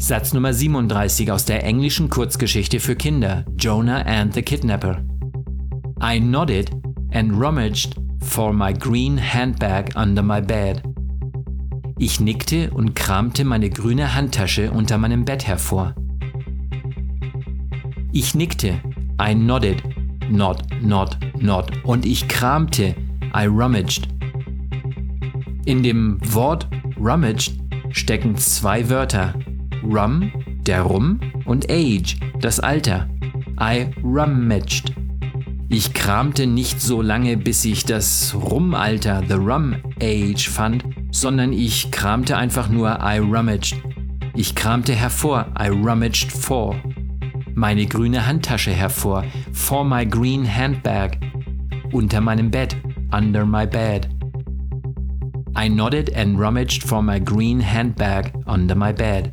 Satz Nummer 37 aus der englischen Kurzgeschichte für Kinder Jonah and the Kidnapper. I nodded and rummaged for my green handbag under my bed. Ich nickte und kramte meine grüne Handtasche unter meinem Bett hervor. Ich nickte, I nodded, nod, nod, nod, und ich kramte, I rummaged. In dem Wort rummaged stecken zwei Wörter, rum, der Rum, und age, das Alter. I rummaged. Ich kramte nicht so lange, bis ich das Rumalter, the Rum Age, fand, sondern ich kramte einfach nur I rummaged. Ich kramte hervor, I rummaged for. Meine grüne Handtasche hervor, for my green handbag. Unter meinem Bett, under my bed. I nodded and rummaged for my green handbag under my bed.